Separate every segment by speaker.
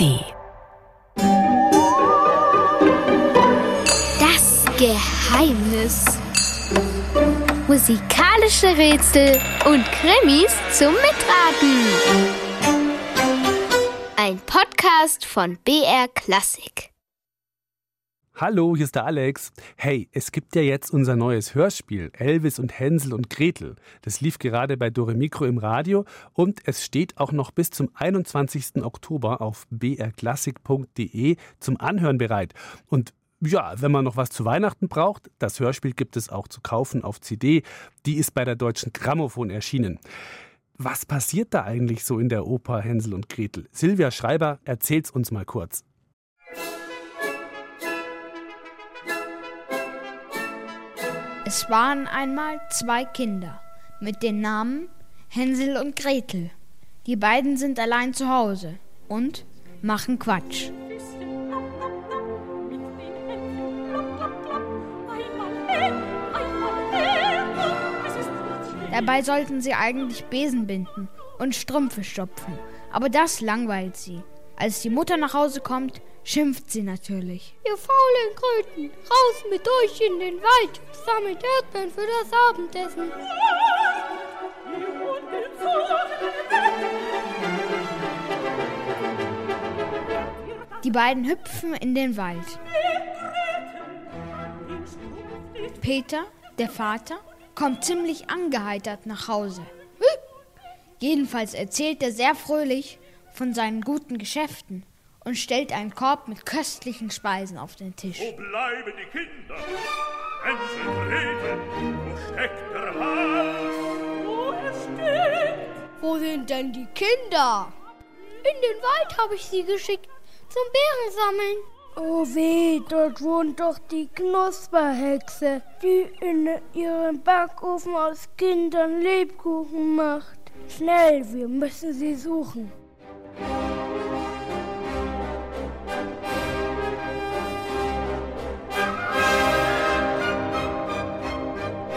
Speaker 1: D.
Speaker 2: Das Geheimnis. Musikalische Rätsel und Krimis zum Mitraten. Ein Podcast von BR Klassik.
Speaker 3: Hallo, hier ist der Alex. Hey, es gibt ja jetzt unser neues Hörspiel Elvis und Hänsel und Gretel. Das lief gerade bei Dore Mikro im Radio und es steht auch noch bis zum 21. Oktober auf brklassik.de zum Anhören bereit. Und ja, wenn man noch was zu Weihnachten braucht, das Hörspiel gibt es auch zu kaufen auf CD. Die ist bei der Deutschen Grammophon erschienen. Was passiert da eigentlich so in der Oper Hänsel und Gretel? Silvia Schreiber erzählt's uns mal kurz.
Speaker 4: Es waren einmal zwei Kinder mit den Namen Hänsel und Gretel. Die beiden sind allein zu Hause und machen Quatsch. Dabei sollten sie eigentlich Besen binden und Strümpfe stopfen, aber das langweilt sie. Als die Mutter nach Hause kommt, schimpft sie natürlich.
Speaker 5: Ihr faulen Kröten, raus mit euch in den Wald, sammelt Erdbeeren für das Abendessen.
Speaker 4: Die beiden hüpfen in den Wald. Peter, der Vater, kommt ziemlich angeheitert nach Hause. Jedenfalls erzählt er sehr fröhlich von seinen guten Geschäften und stellt einen Korb mit köstlichen Speisen auf den Tisch.
Speaker 6: Wo bleiben die Kinder? Hänsel, Gretel, wo steckt der Hals? Wo er steckt?
Speaker 5: Wo sind denn die Kinder? In den Wald habe ich sie geschickt zum Beerensammeln.
Speaker 7: Oh weh, dort wohnt doch die Knusperhexe, die in ihrem Backofen aus Kindern Lebkuchen macht. Schnell, wir müssen sie suchen.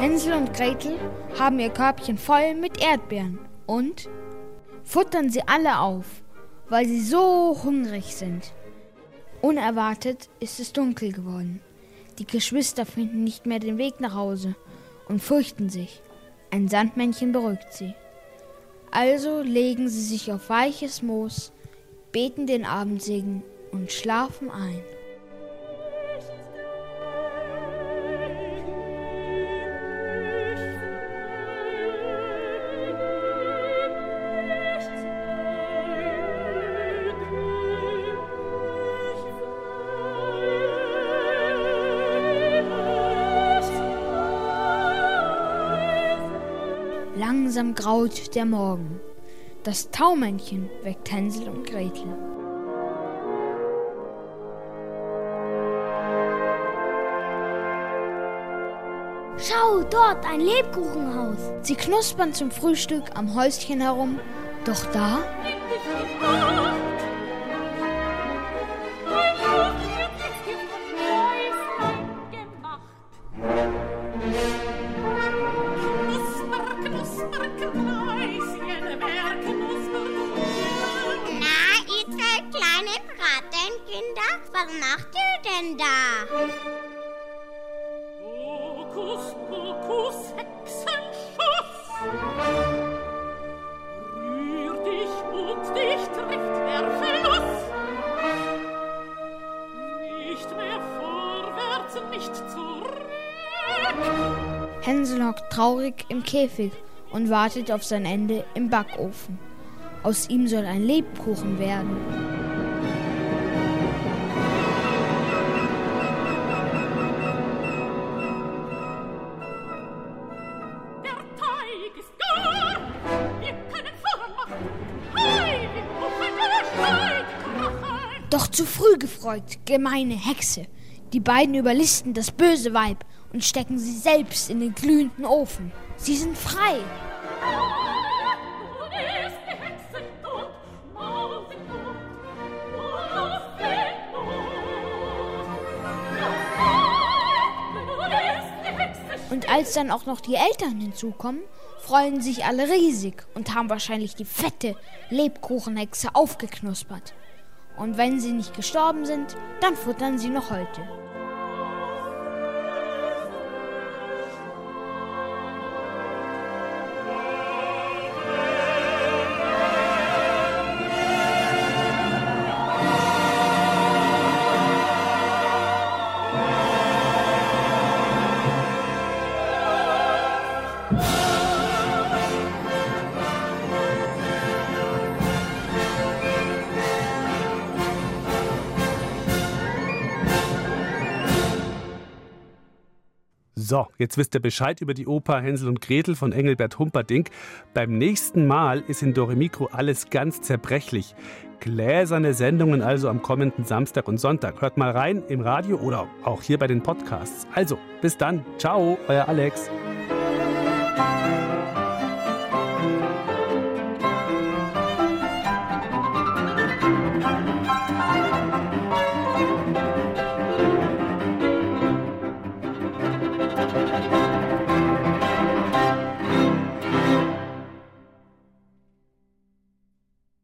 Speaker 4: Hänsel und Gretel haben ihr Körbchen voll mit Erdbeeren und futtern sie alle auf, weil sie so hungrig sind. Unerwartet ist es dunkel geworden. Die Geschwister finden nicht mehr den Weg nach Hause und fürchten sich. Ein Sandmännchen beruhigt sie. Also legen sie sich auf weiches Moos, beten den Abendsegen und schlafen ein. Langsam graut der Morgen. Das Taumännchen weckt Hänsel und Gretel.
Speaker 5: Schau, dort ein Lebkuchenhaus.
Speaker 4: Sie knuspern zum Frühstück am Häuschen herum, doch da
Speaker 8: Na, ihr zwei kleine Bratenkinder, was macht ihr denn da?
Speaker 6: Hokus, Pokus, Hexenschuss. Rühr dich und dich trifft der Verlust. Nicht mehr vorwärts, nicht zurück.
Speaker 4: Hänsel hockt traurig im Käfig und wartet auf sein Ende im Backofen. Aus ihm soll ein Lebkuchen werden. Doch zu früh gefreut, gemeine Hexe. Die beiden überlisten das böse Weib und stecken sie selbst in den glühenden Ofen. Sie sind frei. Und als dann auch noch die Eltern hinzukommen, freuen sich alle riesig und haben wahrscheinlich die fette Lebkuchenhexe aufgeknuspert. Und wenn sie nicht gestorben sind, dann futtern sie noch heute.
Speaker 3: So, jetzt wisst ihr Bescheid über die Oper Hänsel und Gretel von Engelbert Humperdinck. Beim nächsten Mal ist in Doremikro alles ganz zerbrechlich. Gläserne Sendungen also am kommenden Samstag und Sonntag. Hört mal rein im Radio oder auch hier bei den Podcasts. Also, bis dann. Ciao, euer Alex.